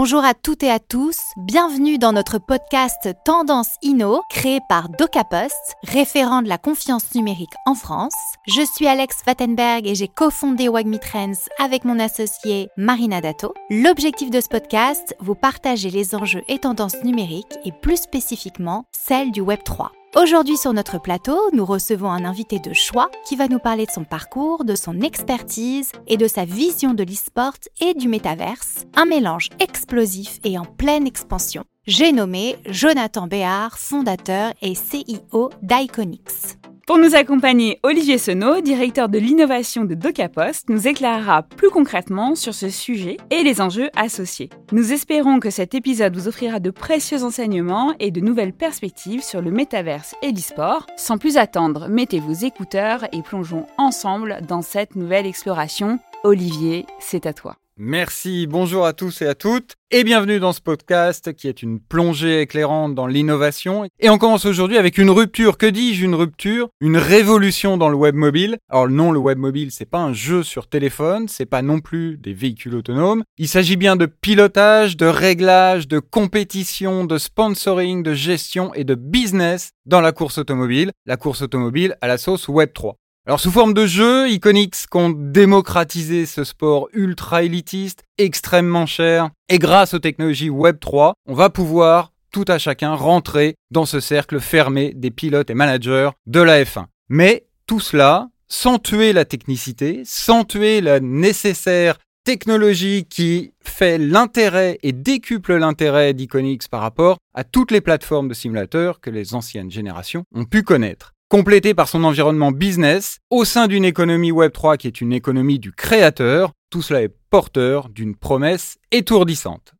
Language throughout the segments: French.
Bonjour à toutes et à tous, bienvenue dans notre podcast Tendance Inno, créé par DocaPost, référent de la confiance numérique en France. Je suis Alex Wattenberg et j'ai cofondé Wagmi Trends avec mon associé Marina Dato. L'objectif de ce podcast, vous partager les enjeux et tendances numériques et plus spécifiquement celles du Web 3. Aujourd'hui sur notre plateau, nous recevons un invité de choix qui va nous parler de son parcours, de son expertise et de sa vision de l'e-sport et du métaverse, un mélange explosif et en pleine expansion. J'ai nommé Jonathan Béard, fondateur et CEO d'Iconix. Pour nous accompagner, Olivier Senot, directeur de l'innovation de DocaPost, nous éclairera plus concrètement sur ce sujet et les enjeux associés. Nous espérons que cet épisode vous offrira de précieux enseignements et de nouvelles perspectives sur le métaverse et l'e-sport. Sans plus attendre, mettez vos écouteurs et plongeons ensemble dans cette nouvelle exploration. Olivier, c'est à toi. Merci, bonjour à tous et à toutes, et bienvenue dans ce podcast qui est une plongée éclairante dans l'innovation. Et on commence aujourd'hui avec une rupture. Que dis-je une rupture? Une révolution dans le web mobile. Alors non, le web mobile, c'est pas un jeu sur téléphone, c'est pas non plus des véhicules autonomes. Il s'agit bien de pilotage, de réglage, de compétition, de sponsoring, de gestion et de business dans la course automobile. La course automobile à la sauce Web 3. Alors sous forme de jeu, Iconix compte démocratiser ce sport ultra élitiste, extrêmement cher, et grâce aux technologies Web 3, on va pouvoir tout à chacun rentrer dans ce cercle fermé des pilotes et managers de la F1. Mais tout cela sans tuer la technicité, sans tuer la nécessaire technologie qui fait l'intérêt et décuple l'intérêt d'Iconix par rapport à toutes les plateformes de simulateurs que les anciennes générations ont pu connaître complété par son environnement business, au sein d'une économie Web3 qui est une économie du créateur, tout cela est porteur d'une promesse étourdissante.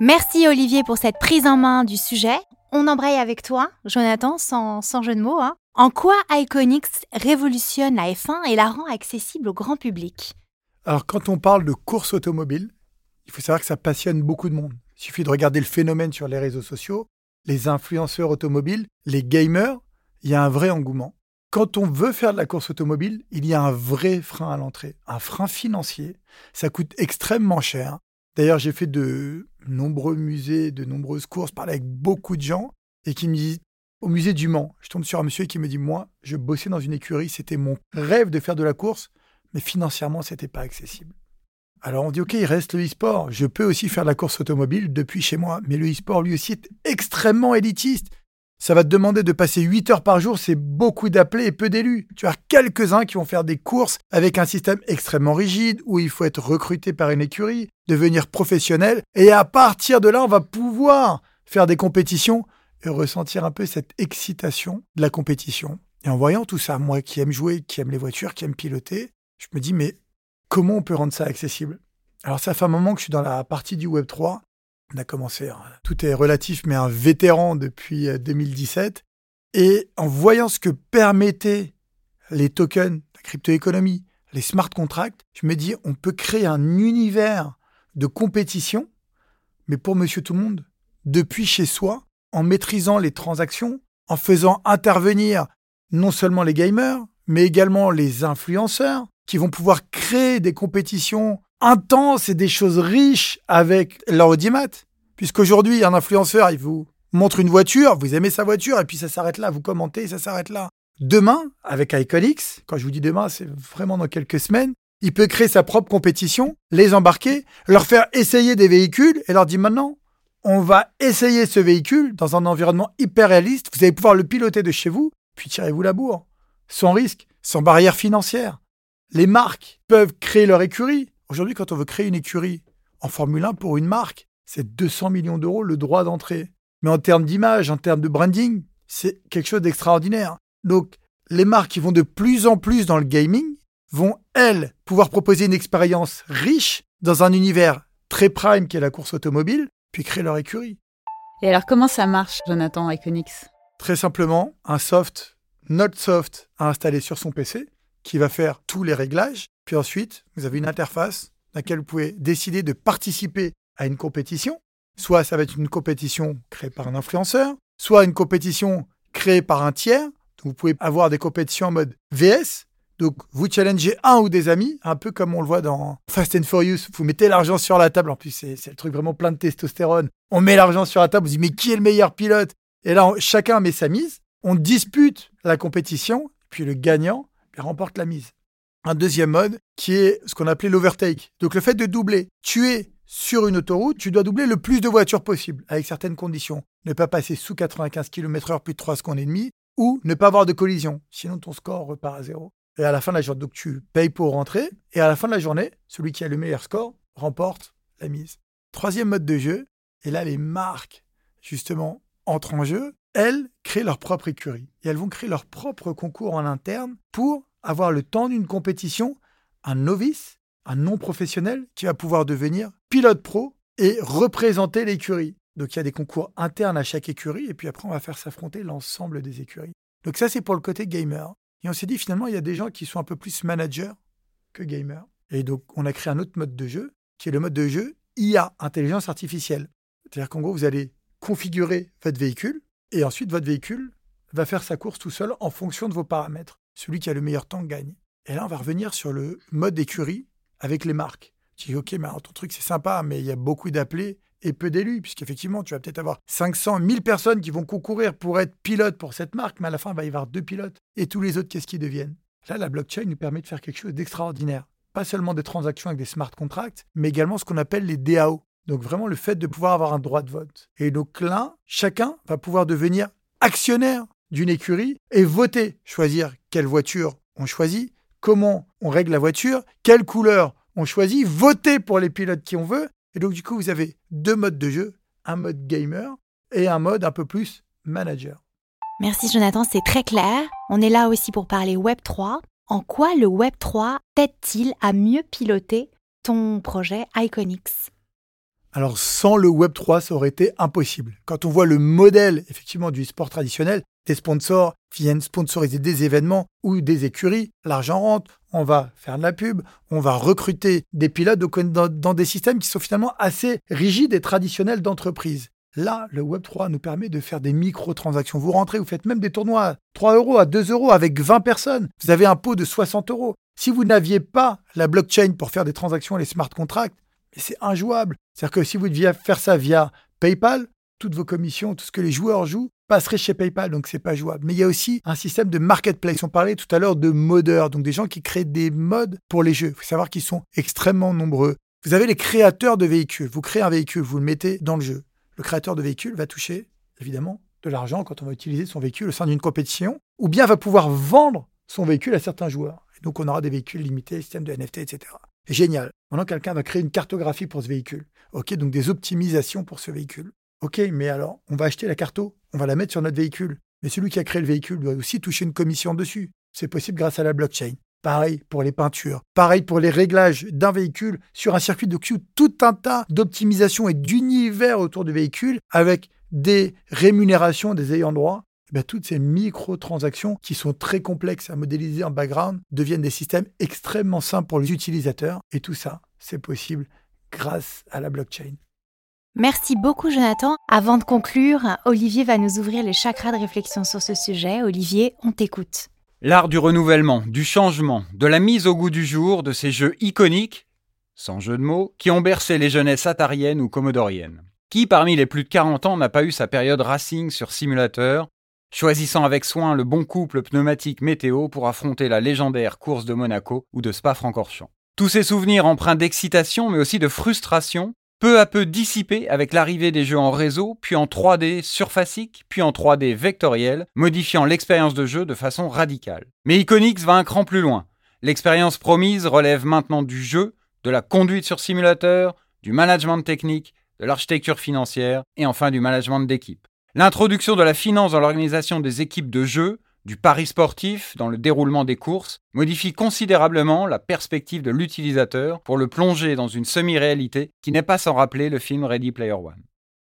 Merci Olivier pour cette prise en main du sujet. On embraye avec toi, Jonathan, sans, jeu de mots. Hein. En quoi Iconix révolutionne la F1 et la rend accessible au grand public? Alors quand on parle de course automobile, il faut savoir que ça passionne beaucoup de monde. Il suffit de regarder le phénomène sur les réseaux sociaux. Les influenceurs automobiles, les gamers, il y a un vrai engouement. Quand on veut faire de la course automobile, il y a un vrai frein à l'entrée, un frein financier. Ça coûte extrêmement cher. D'ailleurs, j'ai fait de nombreux musées, de nombreuses courses, parlé avec beaucoup de gens et qui me disent au musée du Mans, je tombe sur un monsieur qui me dit moi, je bossais dans une écurie, c'était mon rêve de faire de la course, mais financièrement, c'était pas accessible. Alors on dit ok, il reste le e-sport. Je peux aussi faire de la course automobile depuis chez moi, mais le e-sport lui aussi est extrêmement élitiste. Ça va te demander de passer 8 heures par jour, c'est beaucoup d'appelés et peu d'élus. Tu as quelques-uns qui vont faire des courses avec un système extrêmement rigide où il faut être recruté par une écurie, devenir professionnel, et à partir de là, on va pouvoir faire des compétitions et ressentir un peu cette excitation de la compétition. Et en voyant tout ça, moi qui aime jouer, qui aime les voitures, qui aime piloter, je me dis mais comment on peut rendre ça accessible? Alors ça fait un moment que je suis dans la partie du Web 3 on a commencé, hein. tout est relatif, mais un vétéran depuis 2017. Euh, Et en voyant ce que permettaient les tokens, la crypto-économie, les smart contracts, je me dis, on peut créer un univers de compétition, mais pour monsieur tout le monde, depuis chez soi, en maîtrisant les transactions, en faisant intervenir non seulement les gamers, mais également les influenceurs, qui vont pouvoir créer des compétitions intense et des choses riches avec leur audimat. Puisqu'aujourd'hui, un influenceur, il vous montre une voiture, vous aimez sa voiture, et puis ça s'arrête là, vous commentez, ça s'arrête là. Demain, avec Iconix, quand je vous dis demain, c'est vraiment dans quelques semaines, il peut créer sa propre compétition, les embarquer, leur faire essayer des véhicules, et leur dire maintenant, on va essayer ce véhicule dans un environnement hyper réaliste, vous allez pouvoir le piloter de chez vous, puis tirez-vous la bourre, sans risque, sans barrière financière. Les marques peuvent créer leur écurie, Aujourd'hui, quand on veut créer une écurie en Formule 1 pour une marque, c'est 200 millions d'euros le droit d'entrée. Mais en termes d'image, en termes de branding, c'est quelque chose d'extraordinaire. Donc, les marques qui vont de plus en plus dans le gaming vont, elles, pouvoir proposer une expérience riche dans un univers très prime qui est la course automobile, puis créer leur écurie. Et alors, comment ça marche, Jonathan Iconix Très simplement, un soft, notre soft, à installer sur son PC, qui va faire tous les réglages, puis ensuite, vous avez une interface dans laquelle vous pouvez décider de participer à une compétition. Soit ça va être une compétition créée par un influenceur, soit une compétition créée par un tiers. vous pouvez avoir des compétitions en mode VS, Donc, vous challengez un ou des amis, un peu comme on le voit dans Fast and Furious. Vous mettez l'argent sur la table. En plus, c'est le truc vraiment plein de testostérone. On met l'argent sur la table. Vous dites, mais qui est le meilleur pilote? Et là, chacun met sa mise. On dispute la compétition. Puis le gagnant remporte la mise. Un deuxième mode qui est ce qu'on appelait l'overtake. Donc, le fait de doubler. Tu es sur une autoroute, tu dois doubler le plus de voitures possible, avec certaines conditions. Ne pas passer sous 95 km/h plus de 3 secondes et demie, ou ne pas avoir de collision. Sinon, ton score repart à zéro. Et à la fin de la journée, donc tu payes pour rentrer. Et à la fin de la journée, celui qui a le meilleur score remporte la mise. Troisième mode de jeu, et là, les marques, justement, entrent en jeu. Elles créent leur propre écurie. Et elles vont créer leur propre concours en interne pour avoir le temps d'une compétition, un novice, un non professionnel qui va pouvoir devenir pilote pro et représenter l'écurie. Donc il y a des concours internes à chaque écurie et puis après on va faire s'affronter l'ensemble des écuries. Donc ça c'est pour le côté gamer. Et on s'est dit finalement, il y a des gens qui sont un peu plus managers que gamers. Et donc, on a créé un autre mode de jeu, qui est le mode de jeu IA, intelligence artificielle. C'est-à-dire qu'en gros, vous allez configurer votre véhicule, et ensuite, votre véhicule va faire sa course tout seul en fonction de vos paramètres. Celui qui a le meilleur temps gagne. Et là, on va revenir sur le mode écurie avec les marques. Tu dis, OK, mais ton truc, c'est sympa, mais il y a beaucoup d'appelés et peu d'élus, puisqu'effectivement, tu vas peut-être avoir 500, 1000 personnes qui vont concourir pour être pilote pour cette marque, mais à la fin, il va y avoir deux pilotes. Et tous les autres, qu'est-ce qu'ils deviennent? Là, la blockchain nous permet de faire quelque chose d'extraordinaire. Pas seulement des transactions avec des smart contracts, mais également ce qu'on appelle les DAO. Donc vraiment le fait de pouvoir avoir un droit de vote. Et donc là, chacun va pouvoir devenir actionnaire d'une écurie et voter, choisir quelle voiture on choisit, comment on règle la voiture, quelle couleur on choisit, voter pour les pilotes qui on veut, et donc, du coup, vous avez deux modes de jeu, un mode gamer et un mode un peu plus manager. Merci Jonathan, c'est très clair. On est là aussi pour parler Web3. En quoi le Web3 t'aide-t-il à mieux piloter ton projet Iconix? Alors sans le Web3, ça aurait été impossible. Quand on voit le modèle effectivement du sport traditionnel, des sponsors viennent sponsoriser des événements ou des écuries, l'argent rentre, on va faire de la pub, on va recruter des pilotes dans, des systèmes qui sont finalement assez rigides et traditionnels d'entreprise. Là, le Web3 nous permet de faire des micro-transactions. Vous rentrez, vous faites même des tournois à 3 euros, à 2 euros avec 20 personnes. Vous avez un pot de 60 euros. Si vous n'aviez pas la blockchain pour faire des transactions et les smart contracts, c'est injouable. C'est-à-dire que si vous deviez faire ça via PayPal, toutes vos commissions, tout ce que les joueurs jouent, passerait chez PayPal, donc c'est pas jouable. Mais il y a aussi un système de marketplace. On parlait tout à l'heure de modeurs, donc des gens qui créent des modes pour les jeux. Il faut savoir qu'ils sont extrêmement nombreux. Vous avez les créateurs de véhicules. Vous créez un véhicule, vous le mettez dans le jeu. Le créateur de véhicule va toucher, évidemment, de l'argent quand on va utiliser son véhicule au sein d'une compétition, ou bien va pouvoir vendre son véhicule à certains joueurs. Donc on aura des véhicules limités, système de NFT, etc. Génial. Maintenant, quelqu'un va créer une cartographie pour ce véhicule. OK, donc des optimisations pour ce véhicule. OK, mais alors, on va acheter la carto, on va la mettre sur notre véhicule. Mais celui qui a créé le véhicule doit aussi toucher une commission dessus. C'est possible grâce à la blockchain. Pareil pour les peintures. Pareil pour les réglages d'un véhicule sur un circuit de Q. Tout un tas d'optimisations et d'univers autour du véhicule avec des rémunérations des ayants droit. Eh bien, toutes ces micro-transactions qui sont très complexes à modéliser en background deviennent des systèmes extrêmement simples pour les utilisateurs. Et tout ça, c'est possible grâce à la blockchain. Merci beaucoup Jonathan. Avant de conclure, Olivier va nous ouvrir les chakras de réflexion sur ce sujet. Olivier, on t'écoute. L'art du renouvellement, du changement, de la mise au goût du jour de ces jeux iconiques, sans jeu de mots, qui ont bercé les jeunesses atariennes ou commodoriennes. Qui parmi les plus de 40 ans n'a pas eu sa période racing sur simulateur, choisissant avec soin le bon couple pneumatique météo pour affronter la légendaire course de Monaco ou de Spa-Francorchamps Tous ces souvenirs empreints d'excitation mais aussi de frustration peu à peu dissipé avec l'arrivée des jeux en réseau, puis en 3D surfacique, puis en 3D vectoriel, modifiant l'expérience de jeu de façon radicale. Mais Iconix va un cran plus loin. L'expérience promise relève maintenant du jeu, de la conduite sur simulateur, du management technique, de l'architecture financière et enfin du management d'équipe. L'introduction de la finance dans l'organisation des équipes de jeu du pari sportif dans le déroulement des courses modifie considérablement la perspective de l'utilisateur pour le plonger dans une semi-réalité qui n'est pas sans rappeler le film Ready Player One.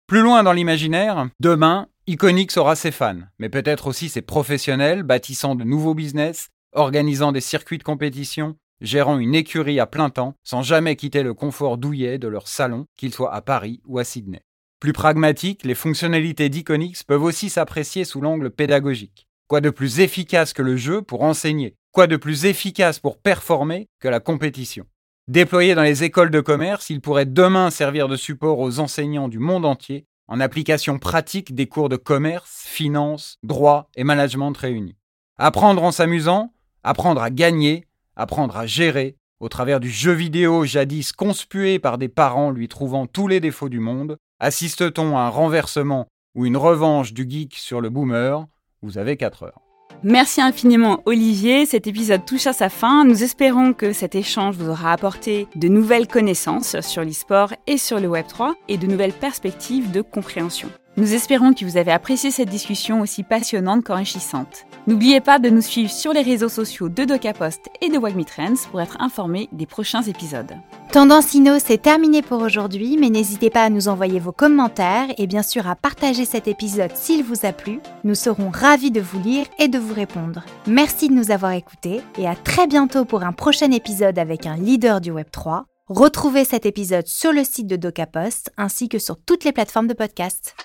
Plus loin dans l'imaginaire, demain, Iconix aura ses fans, mais peut-être aussi ses professionnels bâtissant de nouveaux business, organisant des circuits de compétition, gérant une écurie à plein temps sans jamais quitter le confort douillet de leur salon, qu'ils soient à Paris ou à Sydney. Plus pragmatique, les fonctionnalités d'Iconix peuvent aussi s'apprécier sous l'angle pédagogique. Quoi de plus efficace que le jeu pour enseigner? Quoi de plus efficace pour performer que la compétition? Déployé dans les écoles de commerce, il pourrait demain servir de support aux enseignants du monde entier en application pratique des cours de commerce, finance, droit et management réunis. Apprendre en s'amusant, apprendre à gagner, apprendre à gérer, au travers du jeu vidéo jadis conspué par des parents lui trouvant tous les défauts du monde, assiste-t-on à un renversement ou une revanche du geek sur le boomer? Vous avez 4 heures. Merci infiniment Olivier, cet épisode touche à sa fin. Nous espérons que cet échange vous aura apporté de nouvelles connaissances sur l'e-sport et sur le Web3 et de nouvelles perspectives de compréhension. Nous espérons que vous avez apprécié cette discussion aussi passionnante qu'enrichissante. N'oubliez pas de nous suivre sur les réseaux sociaux de DocaPost et de Wagmi Trends pour être informé des prochains épisodes. Tendance Inno, c'est terminé pour aujourd'hui, mais n'hésitez pas à nous envoyer vos commentaires et bien sûr à partager cet épisode s'il vous a plu. Nous serons ravis de vous lire et de vous répondre. Merci de nous avoir écoutés et à très bientôt pour un prochain épisode avec un leader du Web3. Retrouvez cet épisode sur le site de DocaPost ainsi que sur toutes les plateformes de podcast.